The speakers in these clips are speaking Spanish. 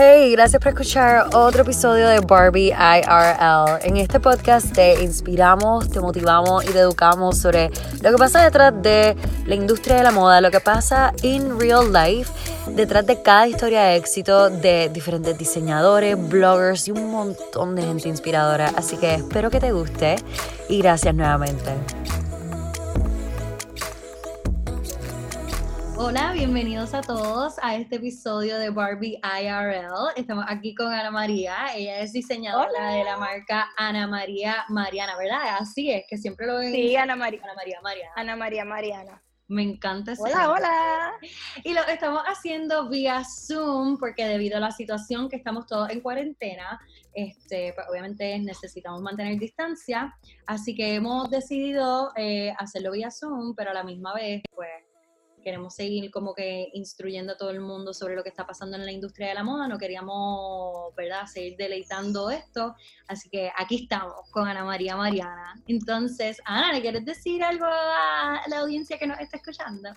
Hey, gracias por escuchar otro episodio de Barbie IRL. En este podcast te inspiramos, te motivamos y te educamos sobre lo que pasa detrás de la industria de la moda, lo que pasa in real life, detrás de cada historia de éxito de diferentes diseñadores, bloggers y un montón de gente inspiradora. Así que espero que te guste y gracias nuevamente. Hola, bienvenidos a todos a este episodio de Barbie IRL. Estamos aquí con Ana María. Ella es diseñadora de la marca Ana María Mariana, ¿verdad? Así es, que siempre lo ven. Sí, Ana María. Ana María Mariana. Ana María Mariana. Me encanta ese Hola, hola. Y lo estamos haciendo vía Zoom porque debido a la situación que estamos todos en cuarentena, este, pues obviamente necesitamos mantener distancia, así que hemos decidido eh, hacerlo vía Zoom, pero a la misma vez, pues queremos seguir como que instruyendo a todo el mundo sobre lo que está pasando en la industria de la moda, no queríamos, ¿verdad?, seguir deleitando esto, así que aquí estamos con Ana María Mariana. Entonces, Ana, ¿le quieres decir algo a la audiencia que nos está escuchando?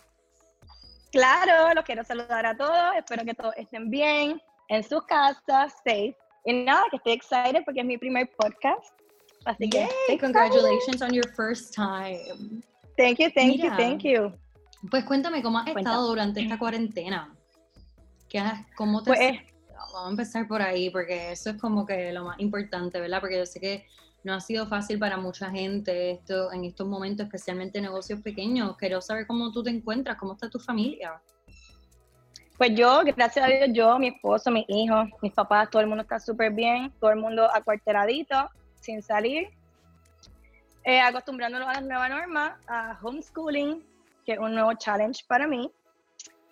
Claro, los quiero saludar a todos, espero que todos estén bien, en sus casas, safe. Y nada, que estoy excited porque es mi primer podcast. Así que, congratulations on your first time. Thank you, thank you, thank you. Pues cuéntame cómo has estado durante esta cuarentena. ¿Qué ¿Cómo te pues, Vamos a empezar por ahí, porque eso es como que lo más importante, ¿verdad? Porque yo sé que no ha sido fácil para mucha gente esto en estos momentos, especialmente negocios pequeños. Quiero saber cómo tú te encuentras, cómo está tu familia. Pues yo, gracias a Dios, yo, mi esposo, mis hijos, mis papás, todo el mundo está súper bien, todo el mundo acuarteladito, sin salir, eh, acostumbrándonos a la nueva norma, a homeschooling, que es un nuevo challenge para mí.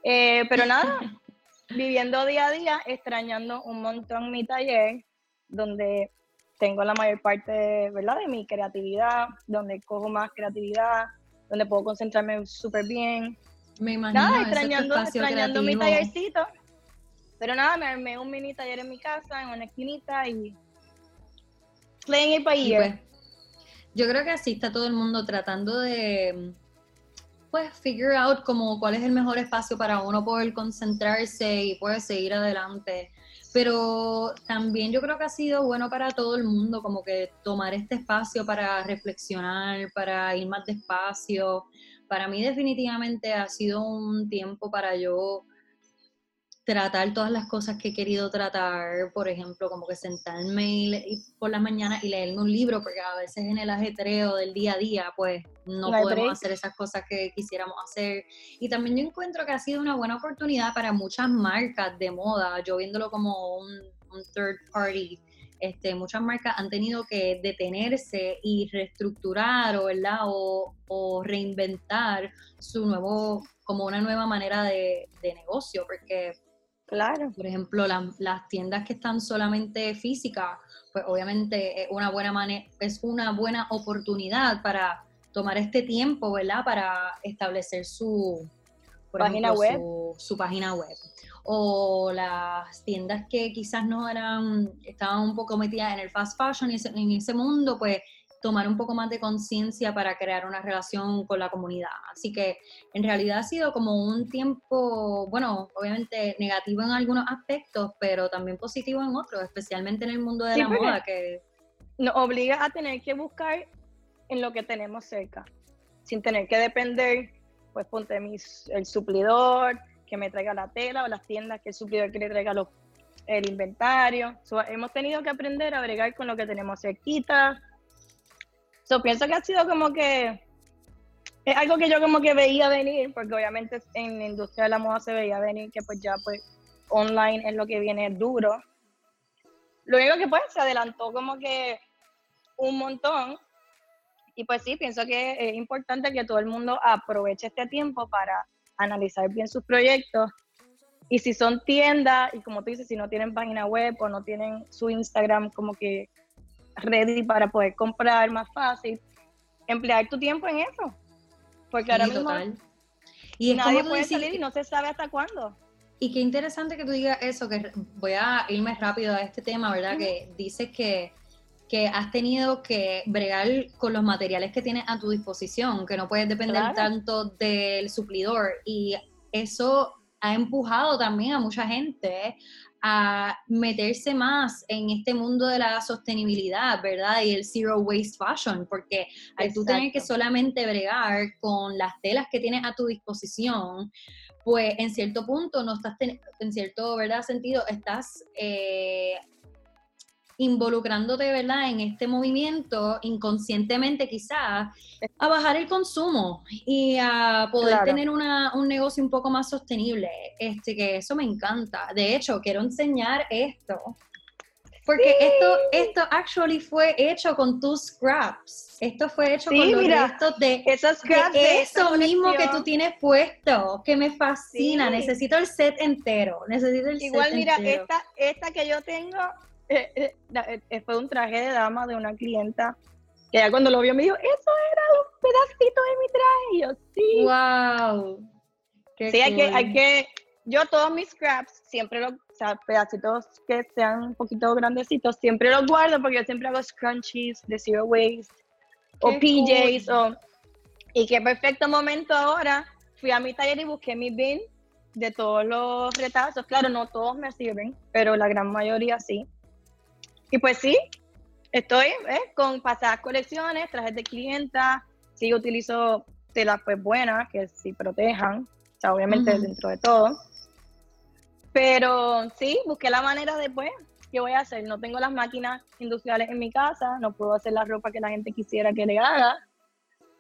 Eh, pero nada, viviendo día a día, extrañando un montón mi taller, donde tengo la mayor parte ¿verdad? de mi creatividad, donde cojo más creatividad, donde puedo concentrarme súper bien. Me imagino. Nada, extrañando, extrañando mi tallercito. Pero nada, me armé un mini taller en mi casa, en una esquinita y playing it by ear. yo creo que así está todo el mundo tratando de pues figure out como cuál es el mejor espacio para uno poder concentrarse y poder seguir adelante. Pero también yo creo que ha sido bueno para todo el mundo como que tomar este espacio para reflexionar, para ir más despacio. Para mí definitivamente ha sido un tiempo para yo tratar todas las cosas que he querido tratar, por ejemplo, como que sentarme por las mañanas y leerme un libro, porque a veces en el ajetreo del día a día, pues no, podemos hacer esas cosas que quisiéramos hacer. Y también yo encuentro que ha sido una buena oportunidad para muchas marcas de moda, yo viéndolo como un, third party. Este, muchas marcas han tenido que detenerse y reestructurar o, ¿verdad? o, o reinventar su nuevo, como una nueva manera de, de negocio, porque Claro. Por ejemplo, las tiendas que están solamente físicas, pues obviamente es una buena manera, es una buena oportunidad para tomar este tiempo, ¿verdad? Para establecer su página web. Su, página web. O las tiendas que quizás no eran, estaban un poco metidas en el fast fashion y en ese mundo, pues tomar un poco más de conciencia para crear una relación con la comunidad. Así que en realidad ha sido como un tiempo, bueno, obviamente negativo en algunos aspectos, pero también positivo en otros, especialmente en el mundo de la moda que nos obliga a tener que buscar en lo que tenemos cerca, sin tener que depender, pues ponte mis, el suplidor que me traiga la tela o las tiendas que el suplidor que le traiga los, el inventario. hemos tenido que aprender a bregar con lo que tenemos cerquita, So, pienso que ha sido como que es algo que yo como que veía venir, porque obviamente en la industria de la moda se veía venir que pues ya pues online es lo que viene duro. Lo único que pues se adelantó como que un montón. Y pues sí, pienso que es importante que todo el mundo aproveche este tiempo para analizar bien sus proyectos. Y si son tiendas, y como tú dices, si no tienen página web o no tienen su Instagram como que ready para poder comprar más fácil, emplear tu tiempo en eso. Porque ahora mismo y nadie puede salir y no se sabe hasta cuándo. Y qué interesante que tú digas eso, que voy a irme rápido a este tema, ¿verdad? Que dices que, que has tenido que bregar con los materiales que tienes a tu disposición, que no puedes depender tanto del suplidor. Y eso ha empujado también a mucha gente a meterse más en este mundo de la sostenibilidad, ¿verdad? Y el zero waste fashion, porque al tú tener que solamente bregar con las telas que tienes a tu disposición, pues en cierto punto no estás, en cierto ¿verdad? sentido, estás eh, involucrándote, ¿verdad?, en este movimiento inconscientemente quizás, a bajar el consumo y a poder tener una, un negocio un poco más sostenible. Este, que eso me encanta. De hecho, quiero enseñar esto. Porque esto, esto actually fue hecho con tus scraps. Esto fue hecho con los restos de, esos scraps de, eso mismo que tú tienes puesto, que me fascina. Necesito el set entero. Necesito el Igual, mira, entero. esta, esta que yo tengo eh, eh, eh, fue un traje de dama de una clienta que ya cuando lo vio me dijo, eso era un pedacito de mi traje. Y yo, sí. ¡Wow! sí, hay, que, hay que, yo todos mis scraps, siempre los, o sea, pedacitos que sean un poquito grandecitos, siempre los guardo porque yo siempre hago scrunchies de zero waste o PJs o, y qué perfecto momento ahora. Fui a mi taller y busqué mi bin de todos los retazos. Claro, no todos me sirven, pero la gran mayoría sí. Y pues sí, estoy ¿eh? con pasadas colecciones, trajes de clienta, sí utilizo telas pues buenas, que sí protejan, o sea, obviamente dentro de todo. Pero sí, busqué la manera de pues, ¿qué voy a hacer? No tengo las máquinas industriales en mi casa, no puedo hacer la ropa que la gente quisiera que le haga,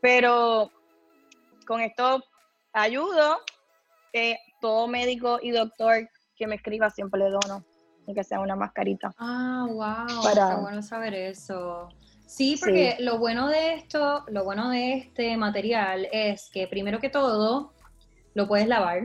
pero con esto ayudo. Eh, todo médico y doctor que me escriba siempre le dono que sea una mascarita. Ah, wow, para... bueno saber eso. Sí, porque lo bueno de esto, lo bueno de este material es que primero que todo lo puedes lavar.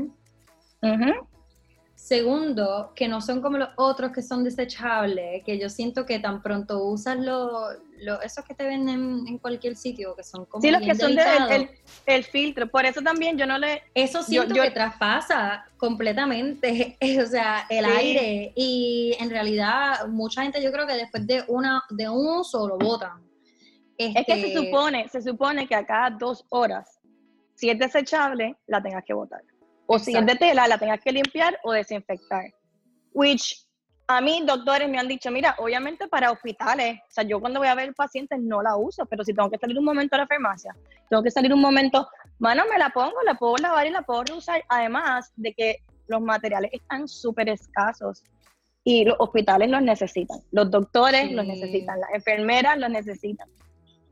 Segundo, que no son como los otros que son desechables, que yo siento que tan pronto usas los lo, esos que te venden en cualquier sitio, que son como. Sí, los que son del el, filtro. Por eso también yo no le. Eso siento que traspasa completamente, o sea, el aire. Y en realidad, mucha gente yo creo que después de una de un uso lo botan. Es que se este supone, se supone que a cada dos horas, si es desechable, la tengas que botar. O si es de tela, la tengas que limpiar o desinfectar. Which a mí doctores me han dicho, mira, obviamente para hospitales, o sea, yo cuando voy a ver pacientes no la uso, pero si tengo que salir un momento a la farmacia, tengo que salir un momento, mano, me la pongo, la puedo lavar y la puedo reusar, además de que los materiales están súper escasos y los hospitales los necesitan, los doctores los necesitan, las enfermeras los necesitan.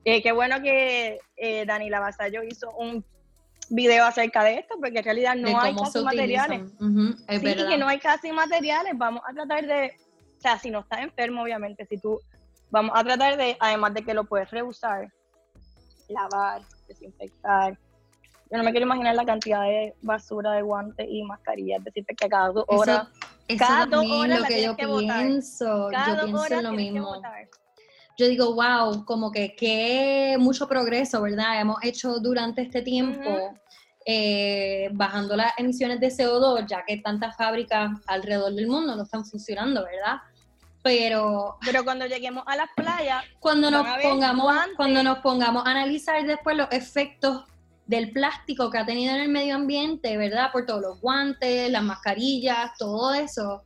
Eh, qué bueno que eh, Dani Lavasallo hizo un video acerca de esto, porque en realidad no hay casi materiales. sí, que no hay casi materiales. Vamos a tratar de, o sea, si no estás enfermo, obviamente, si tú, vamos a tratar de, además de que lo puedes reusar, lavar, desinfectar. Yo no me quiero imaginar la cantidad de basura de guantes y mascarillas, desinfectar cada dos horas. cada dos horas lo que yo pienso, yo pienso lo mismo yo digo, wow, como que qué mucho progreso, ¿verdad? Hemos hecho durante este tiempo. Eh, bajando las emisiones de CO2, ya que tantas fábricas alrededor del mundo no están funcionando, ¿verdad? Pero, pero cuando lleguemos a las playas, cuando nos pongamos, cuando nos pongamos a analizar después los efectos del plástico que ha tenido en el medio ambiente, ¿verdad? Por todos los guantes, las mascarillas, todo eso,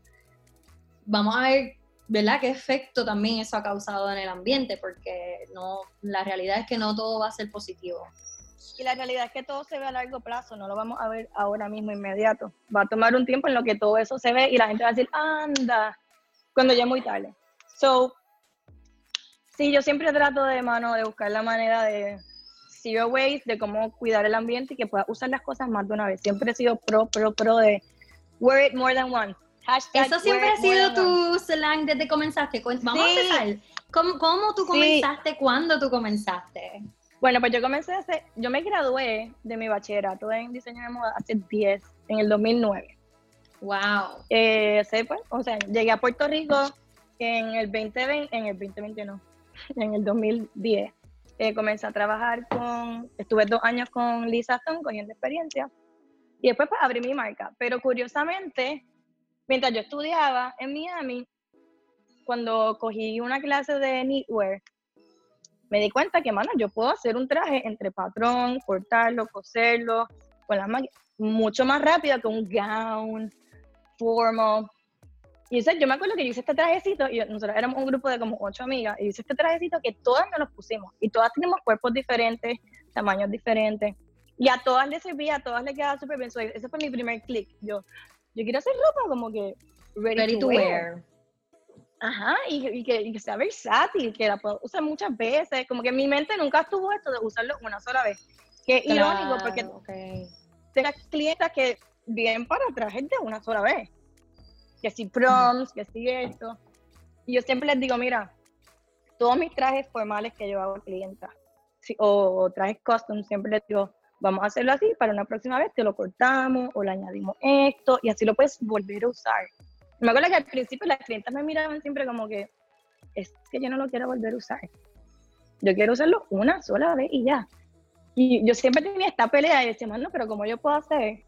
vamos a ver ¿verdad? ¿Qué efecto también eso ha causado en el ambiente? Porque no, la realidad es que no todo va a ser positivo. Y la realidad es que todo se ve a largo plazo, no lo vamos a ver ahora mismo inmediato. Va a tomar un tiempo en lo que todo eso se ve y la gente va a decir, anda, cuando ya es muy tarde. So, sí, yo siempre trato de mano de buscar la manera de zero waste, de cómo cuidar el ambiente y que pueda usar las cosas más de una vez. Siempre he sido pro, pro, pro de wear it more than once eso siempre ha sido tu slang desde que comenzaste. Vamos a empezar. ¿Cómo, tú comenzaste? ¿Cuándo tú comenzaste? Bueno, pues yo comencé hace, yo me gradué de mi bachillerato en diseño de moda hace 10, en el 2009. Wow. Eh, pues, o sea, llegué a Puerto Rico en el 2020, en el 2020 no, en el 2010. Eh, comencé a trabajar con, estuve dos años con Lisa Stone cogiendo experiencia y después pues abrí mi marca. Pero curiosamente, mientras yo estudiaba en Miami, cuando cogí una clase de knitwear, me di cuenta que, mano, yo puedo hacer un traje entre patrón, cortarlo, coserlo, con la mucho más rápido que un gown formal. Y yo me acuerdo que yo hice este trajecito, y nosotros éramos un grupo de como ocho amigas, y hice este trajecito que todas nos los pusimos, y todas tenemos cuerpos diferentes, tamaños diferentes, y a todas les servía, a todas les quedaba súper bien. ese fue mi primer click. Yo, yo quiero hacer ropa como que ready, to, wear. Ajá, y, que, sea versátil, que la puedo usar muchas veces. Como que en mi mente nunca estuvo esto de usarlo una sola vez. Que irónico, porque okay. tengo clientes que vienen para trajes de una sola vez. Que si proms, que si esto. Y yo siempre les digo, mira, todos mis trajes formales que yo hago a clienta, o trajes custom, siempre les digo, vamos a hacerlo así, para una próxima vez te lo cortamos o le añadimos esto y así lo puedes volver a usar. Me acuerdo que al principio las clientas me miraban siempre como que es que yo no lo quiero volver a usar. Yo quiero usarlo una sola vez y ya. Y yo siempre tenía esta pelea y decía, mano, pero ¿cómo yo puedo hacer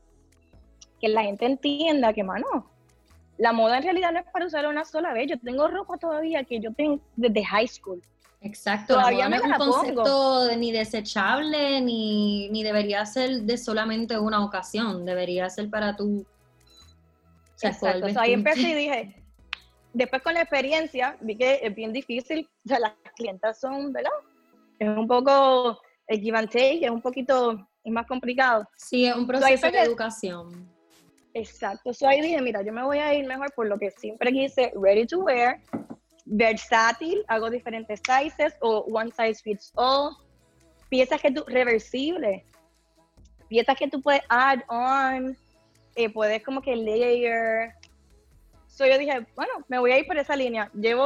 que la gente entienda que, mano, la moda en realidad no es para usarlo una sola vez? Yo tengo ropa todavía que yo tengo desde high school. Exacto, Todavía no es un concepto ni desechable ni, ni, debería ser de solamente una ocasión, debería ser para tu... Exacto, ahí empecé y dije, después con la experiencia vi que es bien difícil, o sea, las clientas son, ¿verdad? Es un poco el give and take, es un poquito más complicado. Sí, es un proceso de educación. Exacto, so ahí dije, mira, yo me voy a ir mejor por lo que siempre quise, ready to wear, versátil, hago diferentes sizes o one size fits all. Piezas que tú, reversibles, piezas que tú puedes add on, eh, puedes como que layer. So yo dije, bueno, me voy a ir por esa línea. Llevo,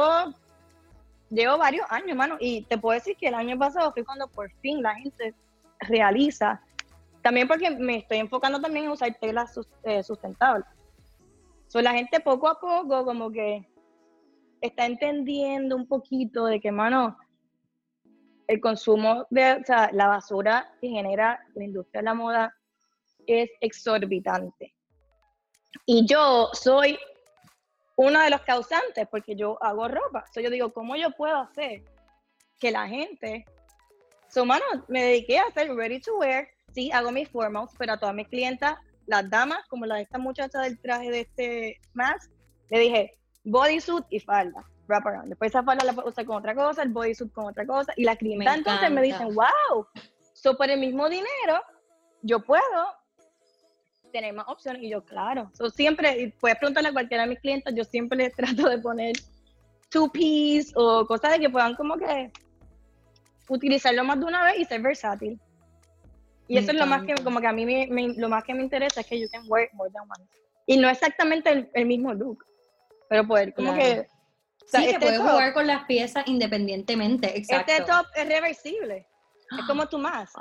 llevo varios años, mano, y te puedo decir que el año pasado fue cuando por fin la gente realiza. También porque me estoy enfocando también en usar telas eh, sustentables. So la gente poco a poco como que está entendiendo un poquito de que, mano, el consumo de, la basura que genera la industria de la moda es exorbitante. Y yo soy uno de los causantes porque yo hago ropa. So yo digo, ¿cómo yo puedo hacer que la gente... So, mano, me dediqué a hacer ready to wear. Sí, hago mis formals, pero a todas mis clientas, las damas, como la de esta muchacha del traje de este mask, le dije, bodysuit y falda, wrap around. Después esa falda la usar con otra cosa, el bodysuit con otra cosa, y la clienta entonces me dicen, wow, so por el mismo dinero, yo puedo tener más opciones, y yo, claro, so siempre, y puedes preguntarle a cualquiera de mis clientes, yo siempre les trato de poner two piece o cosas de que puedan como que utilizarlo más de una vez y ser versátil. Y eso es lo más que, como que a mí me, lo más que me interesa es que you can wear more than one. Y no exactamente el mismo look pero poder como que... sí, que este puedes jugar con las piezas independientemente, este exacto. Este top es reversible, es como tu más.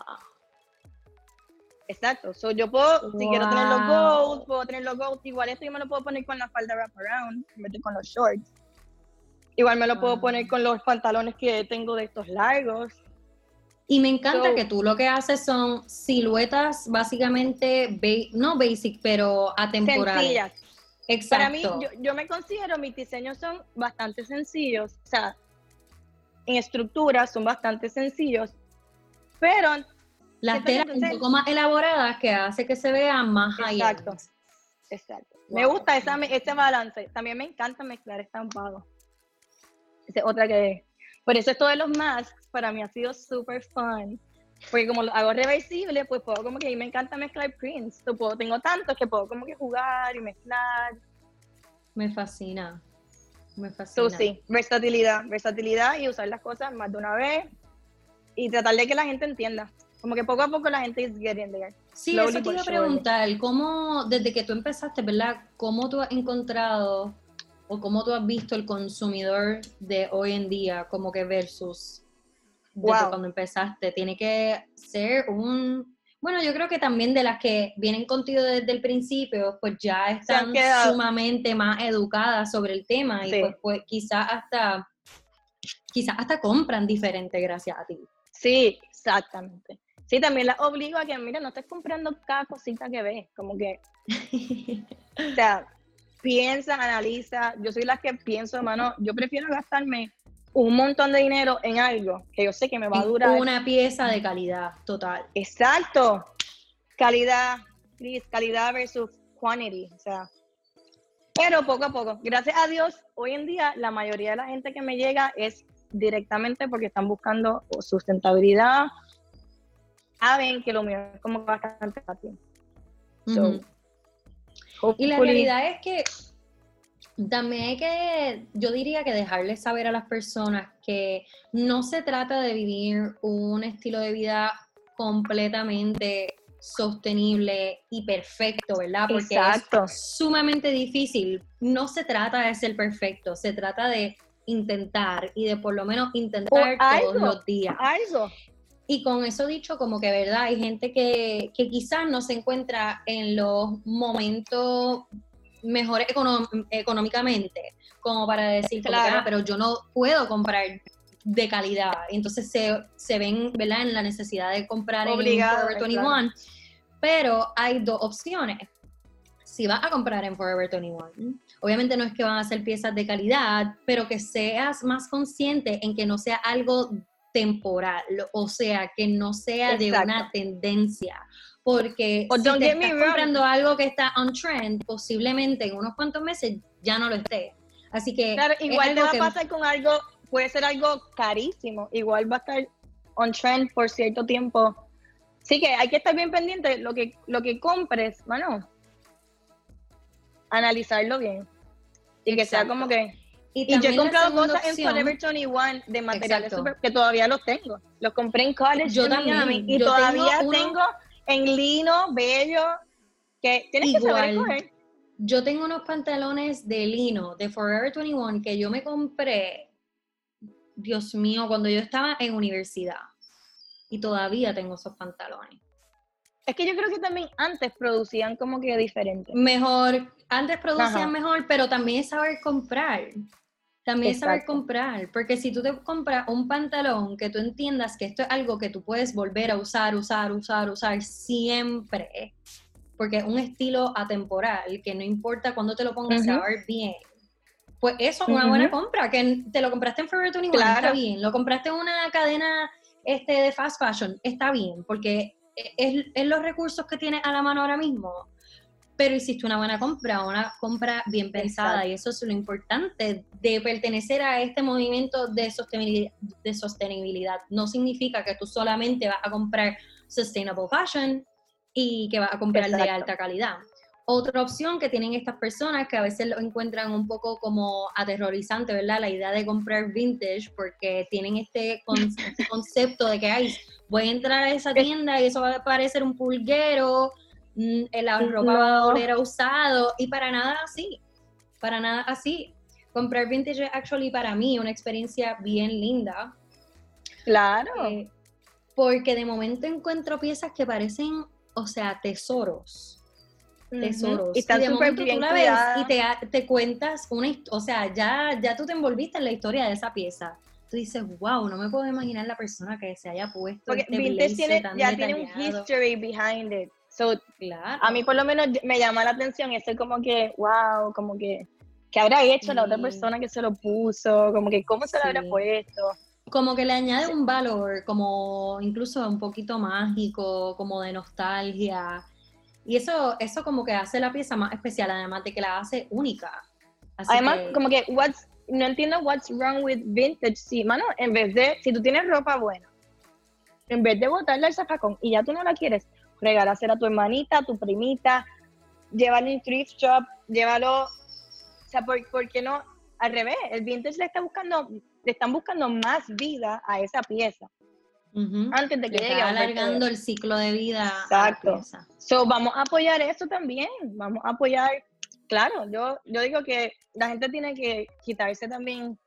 Exacto, so, yo puedo, si quiero tener los gold, puedo tener los gold, igual esto yo me lo puedo poner con la falda wraparound, con los shorts. Igual me lo puedo poner con los pantalones que tengo de estos largos. Y me encanta que tú lo que haces son siluetas básicamente, no basic, pero atemporales. Sencillas. Para mí, yo, me considero, mis diseños son bastante sencillos, o sea, en estructura son bastante sencillos, pero... Las telas un poco más elaboradas que hace que se vea más Exacto, exacto. Me gusta esa, ese balance. También me encanta mezclar estampado. Esa es otra que... Por eso esto de los masks para mí ha sido súper fun. Porque como lo hago reversible, pues puedo como que mí me encanta mezclar prints. puedo, tengo tantos que puedo como que jugar y mezclar. Me fascina. Me fascina. Tú sí, versatilidad, versatilidad y usar las cosas más de una vez y tratar de que la gente entienda. Como que poco a poco la gente is getting there. Sí, eso te iba a preguntar, ¿cómo, desde que tú empezaste, ¿verdad? ¿Cómo tú has encontrado o cómo tú has visto el consumidor de hoy en día como que versus cuando empezaste. Tiene que ser un... Bueno, yo creo que también de las que vienen contigo desde el principio, pues ya están sumamente más educadas sobre el tema y pues, pues quizás hasta quizás hasta compran diferente gracias a ti. Sí, exactamente. Sí, también las obligo a que, mira, no estés comprando cada cosita que ves, como que, o sea, piensa, analiza. Yo soy la que pienso, hermano, yo prefiero gastarme un montón de dinero en algo que yo sé que me va a durar. Una pieza de calidad total. Exacto. Calidad, calidad versus quantity. O sea, Pero poco a poco, gracias a Dios, hoy en día la mayoría de la gente que me llega es directamente porque están buscando sustentabilidad, saben que lo mío es como bastante fácil. y la realidad es que también hay que, yo diría que dejarles saber a las personas que no se trata de vivir un estilo de vida completamente sostenible y perfecto, ¿verdad? Porque es sumamente difícil. No se trata de ser perfecto, se trata de intentar y de por lo menos intentar todos los días. Algo. Y con eso dicho, como que verdad, hay gente que, que quizás no se encuentra en los momentos mejores económicamente, como para decir, claro. Ah, pero yo no puedo comprar de calidad. Entonces se, se ven ¿verdad? en la necesidad de comprar en Forever 21. Pero hay dos opciones. Si vas a comprar en Forever 21, obviamente no es que van a ser piezas de calidad, pero que seas más consciente en que no sea algo temporal, o sea, que no sea de una tendencia. Porque si te estás comprando algo que está on trend, posiblemente en unos cuantos meses ya no lo esté. Así que. Claro, igual te va a pasar con algo, puede ser algo carísimo, igual va a estar on trend por cierto tiempo. Sí que hay que estar bien pendiente lo que lo que compres, bueno, analizarlo bien. Y que sea como que y, yo he comprado cosas en Forever 21 de materiales que todavía los tengo. Los compré en college yo también, y todavía tengo, en lino, bello, que tienes que saber Yo tengo unos pantalones de lino de Forever 21 que yo me compré, Dios mío, cuando yo estaba en universidad. Y todavía tengo esos pantalones. Es que yo creo que también antes producían como que diferente. Mejor, antes producían mejor, pero también es saber comprar. También saber comprar, porque si tú te compras un pantalón que tú entiendas que esto es algo que tú puedes volver a usar, usar, usar, usar siempre, porque es un estilo atemporal, que no importa cuándo te lo pongas, a ver bien. Pues eso es una buena compra, que te lo compraste en Forever 21, está bien. Lo compraste en una cadena este, de fast fashion, está bien, porque es, es los recursos que tienes a la mano ahora mismo pero hiciste una buena compra, una compra bien pensada y eso es lo importante de pertenecer a este movimiento de sostenibilidad, de sostenibilidad. No significa que tú solamente vas a comprar sustainable fashion y que vas a comprar de alta calidad. Otra opción que tienen estas personas que a veces lo encuentran un poco como aterrorizante, ¿verdad? La idea de comprar vintage porque tienen este, este concepto de que, ay, voy a entrar a esa tienda y eso va a parecer un pulguero la ropa va a oler usado y para nada así, para nada así. Comprar vintage es actually para mí una experiencia bien linda. Claro. Eh, porque de momento encuentro piezas que parecen, o sea, tesoros. Tesoros. Y, están de momento tú la ves y te, te, cuentas una o sea, ya, ya tú te envolviste en la historia de esa pieza. Tú dices, wow, no me puedo imaginar la persona que se haya puesto. Porque este vintage tiene, ya tiene un history behind it. So, claro. A mí por lo menos me llama la atención y estoy como que, wow, como que, ¿qué habrá hecho la otra persona que se lo puso? Como que, ¿cómo se lo habrá puesto? Como que le añade un valor, como incluso un poquito mágico, como de nostalgia. Y eso, eso como que hace la pieza más especial, además de que la hace única. además, como que, what's, no entiendo what's wrong with vintage. Sí, mano, en vez de, si tú tienes ropa buena, en vez de botarla al zafacón y ya tú no la quieres, regalársela a tu hermanita, a tu primita, llévalo en thrift shop, llévalo, o sea, ¿por, qué no? Al revés, el vintage le está buscando, le están buscando más vida a esa pieza. Antes de que le llegue alargando el ciclo de vida. Exacto. So, vamos a apoyar eso también. Vamos a apoyar. Claro, yo, yo digo que la gente tiene que quitarse también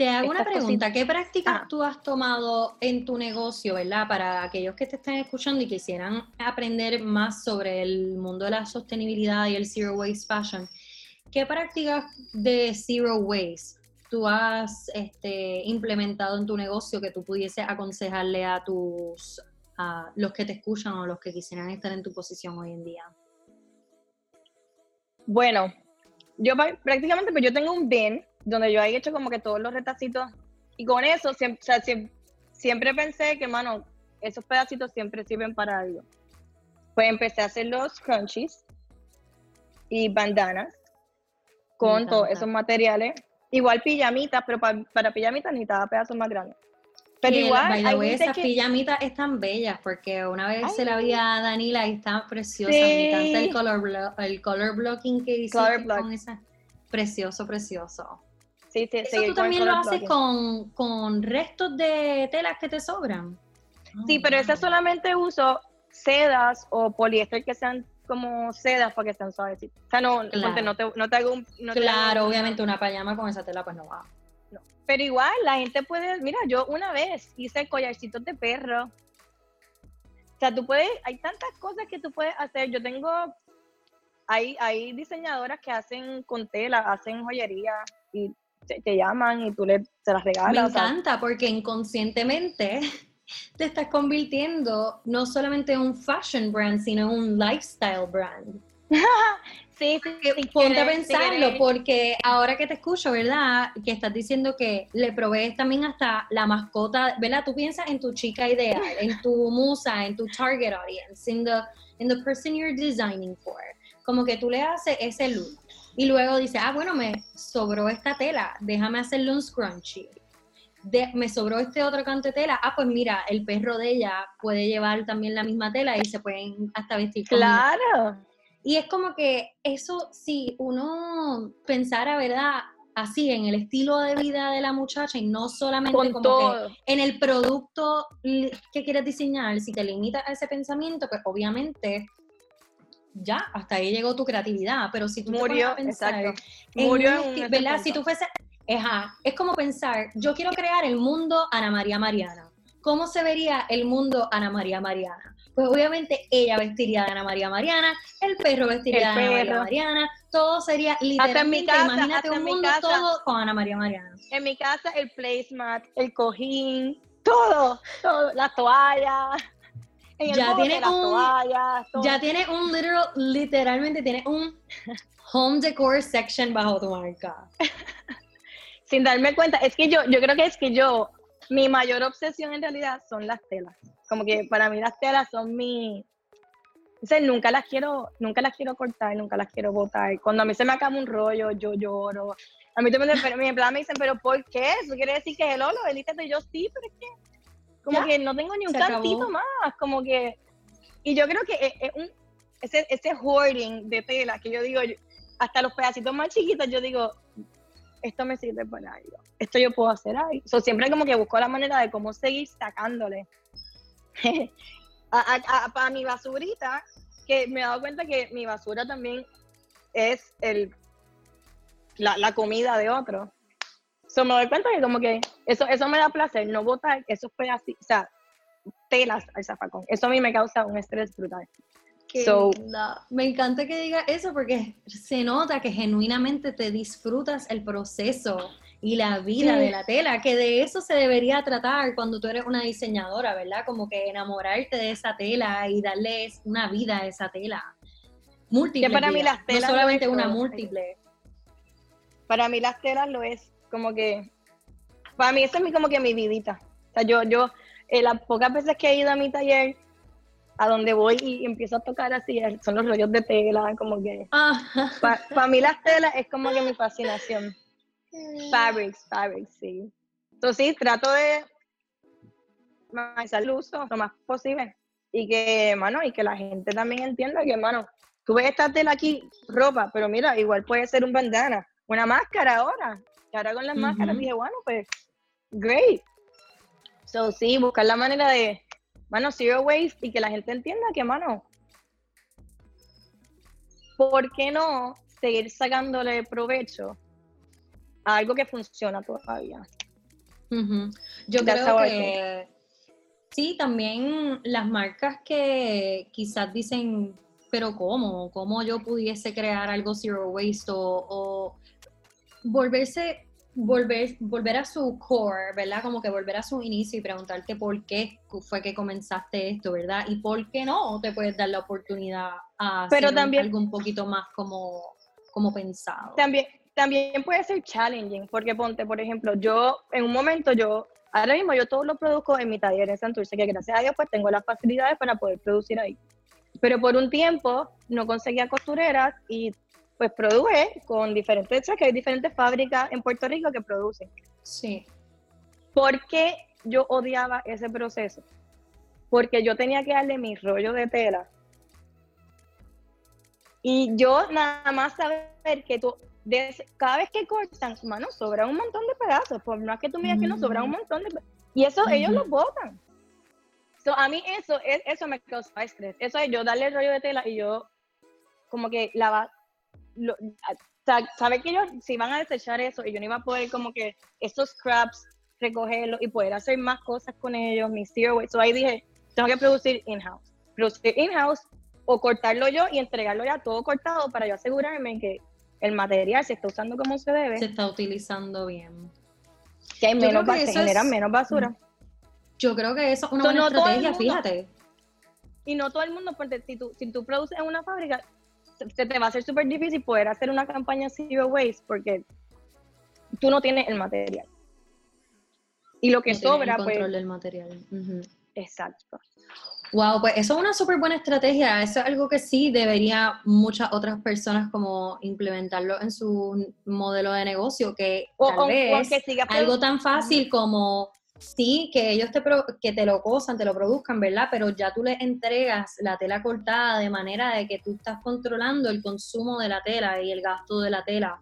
te hago una pregunta, ¿qué prácticas tú has tomado en tu negocio, verdad? Para aquellos que te están escuchando y quisieran aprender más sobre el mundo de la sostenibilidad y el zero waste fashion, ¿qué prácticas de zero waste tú has este, implementado en tu negocio que tú pudiese aconsejarle a tus a los que te escuchan o los que quisieran estar en tu posición hoy en día? Bueno, yo prácticamente pues yo tengo un bin donde yo he hecho como que todos los retacitos y con eso siempre, siempre, pensé que, mano, esos pedacitos siempre sirven para algo. Pues empecé a hacer los crunchies y bandanas con todos esos materiales. Igual pijamitas, pero para, para pijamitas necesitaba pedazos más grandes. Pero igual, esas pijamitas están bellas porque una vez se la vi a Danila y está preciosa. Me encanta el color, el color blocking que hiciste con esa. Precioso, precioso. Sí, sí, Eso tú también lo haces con, con, restos de telas que te sobran. Sí, pero esa solamente uso sedas o poliéster que sean como sedas para que sean suavecitas. O sea, no, no, te, no te hago un... claro, obviamente una payama con esa tela pues no va. Pero igual, la gente puede, mira, yo una vez hice collarcitos de perro. O sea, tú puedes, hay tantas cosas que tú puedes hacer. Yo tengo, hay, hay diseñadoras que hacen con tela, hacen joyería y te, llaman y tú le, se las regalas. Me encanta porque inconscientemente te estás convirtiendo no solamente en un fashion brand, sino en un lifestyle brand. sí, sí, Ponte a pensarlo, porque ahora que te escucho, ¿verdad? Que estás diciendo que le provees también hasta la mascota, ¿verdad? Tú piensas en tu chica ideal, en tu musa, en tu target audience, en the, in the person you're designing for. Como que tú le haces ese look. Y luego dices, ah, bueno, me sobró esta tela, déjame hacerle un scrunchie me sobró este otro canto de tela, ah, pues mira, el perro de ella puede llevar también la misma tela y se pueden hasta vestir. Claro. Y es como que eso, si uno pensara, ¿verdad? Así, en el estilo de vida de la muchacha y no solamente como que en el producto que quieres diseñar, si te limitas a ese pensamiento, pues obviamente ya, hasta ahí llegó tu creatividad, pero si tú murió, exacto. murió ¿verdad? Si tú fuese es como pensar, yo quiero crear el mundo Ana María Mariana. ¿Cómo se vería el mundo Ana María Mariana? Pues obviamente ella vestiría de Ana María Mariana, el perro vestiría de Ana María Mariana, todo sería literalmente, imagínate un mundo todo con Ana María Mariana. En mi casa el placemat, el cojín, todo, todo, la toalla. Ya tiene un, ya tiene un literal, literalmente tiene un home decor section bajo tu marca. sin darme cuenta, es que yo, yo creo que es que yo, mi mayor obsesión en realidad son las telas. Como que para mí las telas son mi, o nunca las quiero, nunca las quiero cortar, nunca las quiero botar. Cuando a mí se me acaba un rollo, yo lloro. A mí también me, me dicen, pero ¿por qué? Eso quiere decir que es el olo, el y yo sí, pero es que como que no tengo ni un cantito más, como que y yo creo que es, un, ese, ese hoarding de tela que yo digo, hasta los pedacitos más chiquitos, yo digo, esto me sirve para algo, esto yo puedo hacer ahí. So, siempre como que busco la manera de cómo seguir sacándole a, mi basurita, que me he dado cuenta que mi basura también es el, la, comida de otro. So, me doy cuenta que como que eso, eso me da placer, no botar esos pedacitos, o sea, telas al zafacón. Eso a mí me causa un estrés brutal me encanta que diga eso porque se nota que genuinamente te disfrutas el proceso y la vida de la tela, que de eso se debería tratar cuando tú eres una diseñadora, ¿verdad? Como que enamorarte de esa tela y darle una vida a esa tela. Múltiple. para mí las telas no solamente una múltiple. Para mí las telas lo es como que, para mí eso es como que mi vidita. O sea, yo, yo, eh, las pocas veces que he ido a mi taller, a donde voy y empiezo a tocar así, son los rollos de tela, como que... Para mí las telas es como que mi fascinación. Fabrics, fabrics, sí. Entonces sí, trato de maximizar el uso lo más posible. Y que, mano, y que la gente también entienda que, mano, tú ves esta tela aquí, ropa, pero mira, igual puede ser un bandana, una máscara ahora. Y ahora con las máscaras dije, bueno, pues, great. So sí, buscar la manera de mano, zero waste y que la gente entienda que, mano, ¿por qué no seguir sacándole provecho a algo que funciona todavía? Yo creo que sí, también las marcas que quizás dicen, pero ¿cómo? ¿Cómo yo pudiese crear algo zero waste o, o volverse volver, volver a su core, ¿verdad? Como que volver a su inicio y preguntarte por qué fue que comenzaste esto, ¿verdad? Y por qué no te puedes dar la oportunidad a hacer algo un poquito más como, como pensado. También, también puede ser challenging, porque ponte, por ejemplo, yo en un momento yo, ahora mismo yo todo lo produzco en mi taller en Santurce, que gracias a Dios pues tengo las facilidades para poder producir ahí. Pero por un tiempo no conseguía costureras y pues produje con diferentes, que hay diferentes fábricas en Puerto Rico que producen. Sí. ¿Por qué yo odiaba ese proceso? Porque yo tenía que darle mi rollo de tela. Y yo nada más saber que tú, cada vez que cortan, mano, sobra un montón de pedazos. Por más que tú me digas que no, sobra un mm. montón de Y eso ellos lo botan. a mí eso, e, eso me causa estrés. Eso es yo darle el rollo de tela y yo como que la lo, saber que ellos si van a desechar eso y yo no iba a poder como que esos scraps recogerlos y poder hacer más cosas con ellos, mis zero waste. So ahí dije, tengo que producir in-house. Producir in-house o cortarlo yo y entregarlo ya todo cortado para yo asegurarme que el material se está usando como se debe. Se está utilizando bien. Que hay menos se genera menos basura. Yo creo que eso es una buena estrategia, fíjate. Y no todo el mundo, porque si tú, si tú produces en una fábrica, se te va a hacer súper difícil poder hacer una campaña zero waste porque tú no tienes el material. Y lo que sobra, el pues, control del material. Exacto. Wow, pues eso es una súper buena estrategia. Eso es algo que sí debería muchas otras personas como implementarlo en su modelo de negocio, que tal vez algo tan fácil como sí, que ellos te, que te lo cosan, te lo produzcan, ¿verdad? Pero ya tú les entregas la tela cortada de manera de que tú estás controlando el consumo de la tela y el gasto de la tela.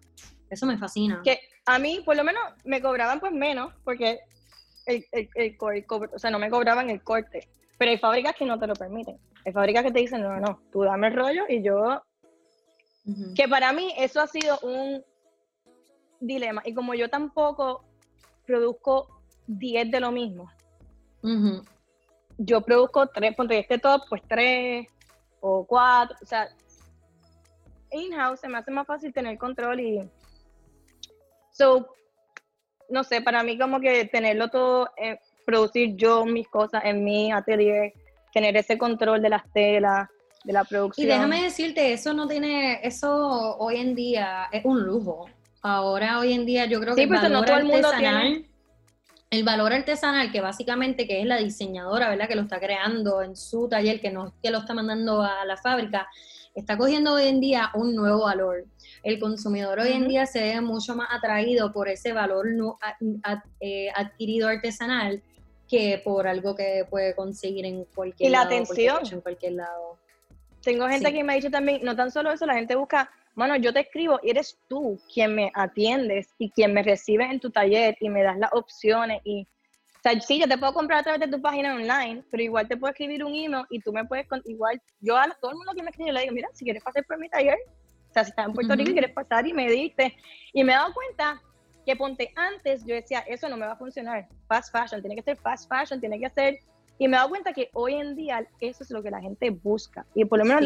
Eso me fascina. Que a mí, por lo menos, me cobraban pues menos, porque el, el, o sea, no me cobraban el corte. Pero hay fábricas que no te lo permiten. Hay fábricas que te dicen, no, no, tú dame el rollo y yo... Que para mí eso ha sido un dilema. Y como yo tampoco produzco 10 de lo mismo. Yo produzco tres, ponte este top, pues tres o cuatro, o sea, in-house se me hace más fácil tener control y... So, no sé, para mí como que tenerlo todo, eh, producir yo mis cosas en mi atelier, tener ese control de las telas, de la producción. Y déjame decirte, eso no tiene, eso hoy en día es un lujo. Ahora, hoy en día, yo creo que pues, el valor artesanal, el valor artesanal, que básicamente que es la diseñadora, ¿verdad? Que lo está creando en su taller, que no que lo está mandando a la fábrica, está cogiendo hoy en día un nuevo valor. El consumidor hoy en día se ve mucho más atraído por ese valor eh, adquirido artesanal que por algo que puede conseguir en cualquier y la atención en cualquier lado. Tengo gente que me ha dicho también, no tan solo eso, la gente busca mano, yo te escribo y eres tú quien me atiendes y quien me recibe en tu taller y me das las opciones y, o sea, sí, yo te puedo comprar a través de tu página online, pero igual te puedo escribir un email y tú me puedes, igual, yo a todo el mundo que me escribe le digo, mira, si quieres pasar por mi taller, o sea, si estás en Puerto Rico y quieres pasar y me diste, y me he dado cuenta que ponte antes, yo decía, eso no me va a funcionar, fast fashion, tiene que ser fast fashion, tiene que ser y me he dado cuenta que hoy en día eso es lo que la gente busca. Y por lo menos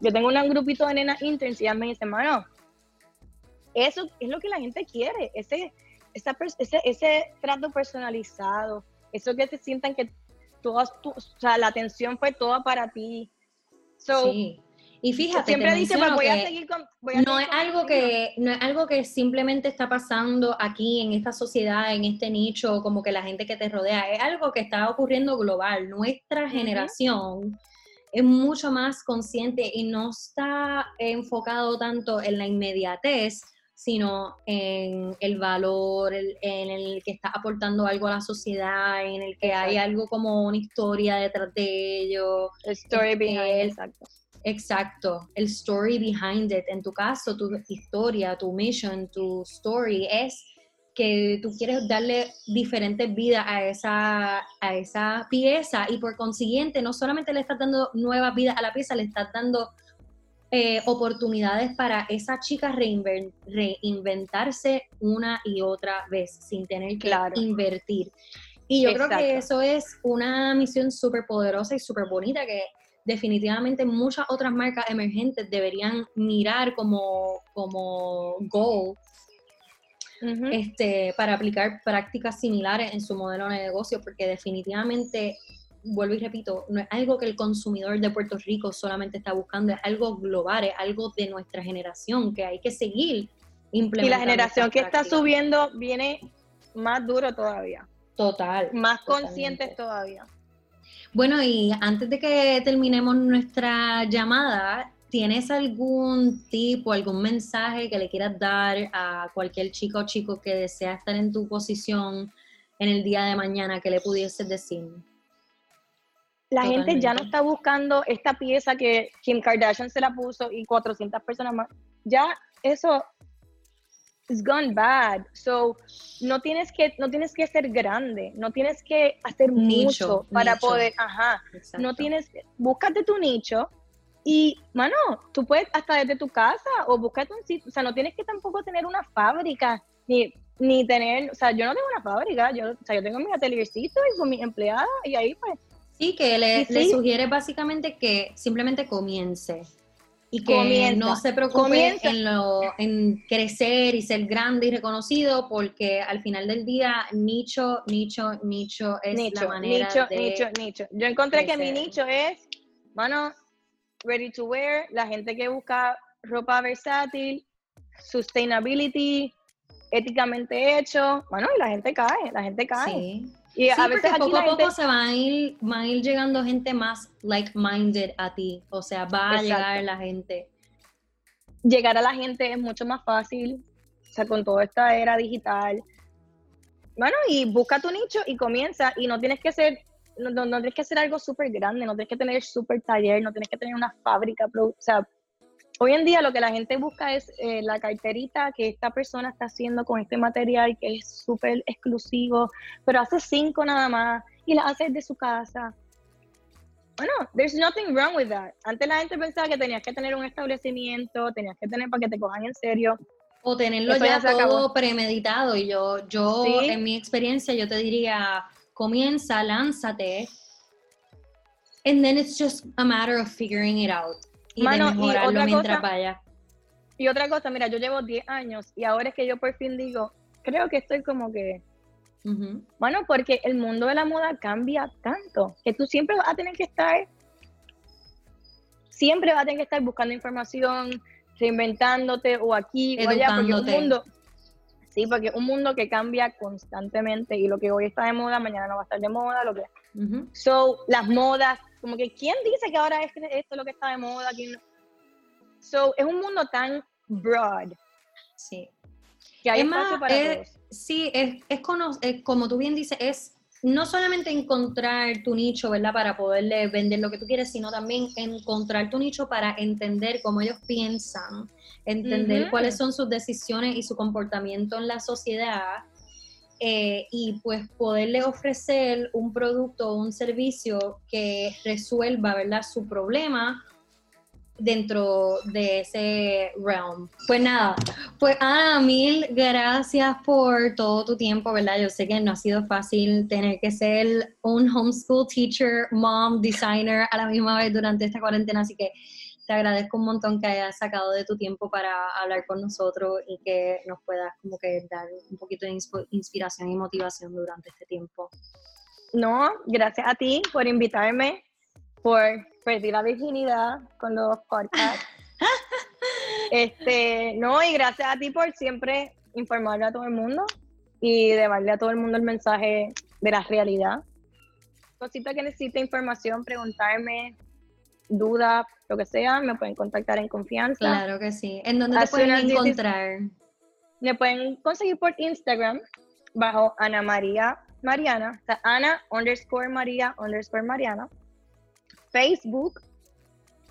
yo tengo un grupito de nenas interns y ellas me dicen, mano, eso es lo que la gente quiere, ese, ese, ese trato personalizado, eso que te sientan que todas tu, o sea, la atención fue toda para ti. sí. Y fíjate, siempre dice, pues voy a seguir con, no es algo que no es algo que simplemente está pasando aquí en esta sociedad, en este nicho, como que la gente que te rodea, es algo que está ocurriendo global. Nuestra generación es mucho más consciente y no está enfocado tanto en la inmediatez, sino en el valor, en el que está aportando algo a la sociedad, en el que hay algo como una historia detrás de ello. story behind, exacto Exacto, el story behind it. En tu caso, tu historia, tu mission, tu story es que tú quieres darle diferentes vidas a esa, a esa pieza y por consiguiente no solamente le estás dando nuevas vidas a la pieza, le estás dando eh, oportunidades para esa chica reinventarse una y otra vez sin tener que invertir. Y yo creo que eso es una misión súper poderosa y súper bonita que definitivamente muchas otras marcas emergentes deberían mirar como, como goal este, para aplicar prácticas similares en su modelo de negocio, porque definitivamente, vuelvo y repito, no es algo que el consumidor de Puerto Rico solamente está buscando, es algo global, es algo de nuestra generación que hay que seguir implementando. Y la generación que está subiendo viene más duro todavía. Total. Más conscientes todavía. Bueno, y antes de que terminemos nuestra llamada, ¿tienes algún tipo, algún mensaje que le quieras dar a cualquier chico o chico que desea estar en tu posición en el día de mañana que le pudieses decir? La gente ya no está buscando esta pieza que Kim Kardashian se la puso y 400 personas más. Ya eso it's gone bad. So, no tienes que no tienes que ser grande, no tienes que hacer mucho para poder, ajá. No tienes búscate tu nicho y mano, tú puedes hasta desde tu casa o búscate un sitio, o sea, no tienes que tampoco tener una fábrica ni ni tener, o sea, yo no tengo una fábrica, yo, o sea, yo tengo mi ateliercito y con mis empleadas y ahí pues Sí, que le, sugiere básicamente que simplemente comience y que no se preocupe en, lo, en crecer y ser grande y reconocido, porque al final del día, nicho, nicho, nicho es la manera nicho, Nicho, nicho, Yo encontré que mi nicho es, bueno, ready to wear, la gente que busca ropa versátil, sustainability, éticamente hecho, bueno, y la gente cae, la gente cae. Sí. Y a veces poco a poco se van a, ir, van a ir llegando gente más like-minded a ti. O sea, va a llegar la gente. Llegar a la gente es mucho más fácil. O sea, con toda esta era digital. Bueno, y busca tu nicho y comienza. Y no tienes que ser, no, no, tienes que hacer algo súper grande, no tienes que tener súper taller, no tienes que tener una fábrica. O sea, Hoy en día lo que la gente busca es eh, la carterita que esta persona está haciendo con este material que es súper exclusivo, pero hace cinco nada más y la hace de su casa. Bueno, there's nothing wrong with that. Antes la gente pensaba que tenías que tener un establecimiento, tenías que tener para que te cojan en serio. O tenerlo ya, todo premeditado. Y yo, yo en mi experiencia, yo te diría, comienza, lánzate. And then it's just a matter of figuring it out y Mano, y otra cosa, Y otra cosa, mira, yo llevo 10 años y ahora es que yo por fin digo, creo que estoy como que... Bueno, porque el mundo de la moda cambia tanto que tú siempre vas a tener que estar, siempre vas a tener que estar buscando información, reinventándote o aquí o allá, porque un mundo, sí, porque un mundo que cambia constantemente y lo que hoy está de moda, mañana no va a estar de moda, lo que... So, las modas como que, ¿quién dice que ahora es esto es lo que está de moda? So, es un mundo tan broad. Sí. Que hay es más, para todos. Sí, es, es, como tú bien dices, es no solamente encontrar tu nicho, ¿verdad? Para poderle vender lo que tú quieres, sino también encontrar tu nicho para entender cómo ellos piensan, entender cuáles son sus decisiones y su comportamiento en la sociedad eh, y pues poderle ofrecer un producto o un servicio que resuelva, ¿verdad?, su problema dentro de ese realm. Pues nada, pues Ana, mil gracias por todo tu tiempo, ¿verdad? Yo sé que no ha sido fácil tener que ser un homeschool teacher, mom, designer a la misma vez durante esta cuarentena, así que te agradezco un montón que hayas sacado de tu tiempo para hablar con nosotros y que nos puedas como que dar un poquito de inspiración y motivación durante este tiempo. No, gracias a ti por invitarme, por perder la virginidad con los podcasts. este, no, y gracias a ti por siempre informarle a todo el mundo y de darle a todo el mundo el mensaje de la realidad. Cosita que necesite información, preguntarme, dudas, lo que sea, me pueden contactar en confianza. Claro que sí. ¿En dónde te pueden encontrar? Me pueden conseguir por Instagram bajo Ana María Mariana, o sea, Ana underscore María underscore Mariana. Facebook,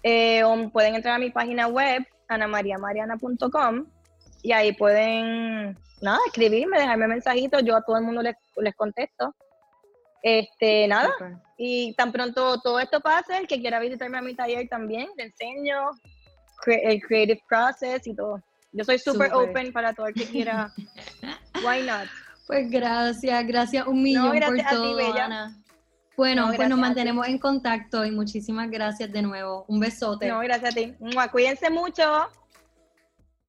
eh, o pueden entrar a mi página web, anamariamariana.com, y ahí pueden, nada, escribirme, dejarme mensajitos, yo a todo el mundo les, les contesto. Este, nada. Y tan pronto todo esto pase, el que quiera visitarme a mi taller también, le enseño el creative process y todo. Yo soy súper open para todo el que quiera. Why not? Pues gracias, gracias un millón por todo, Bueno, pues nos mantenemos en contacto y muchísimas gracias de nuevo. Un besote. No, gracias a ti. Cuídense mucho.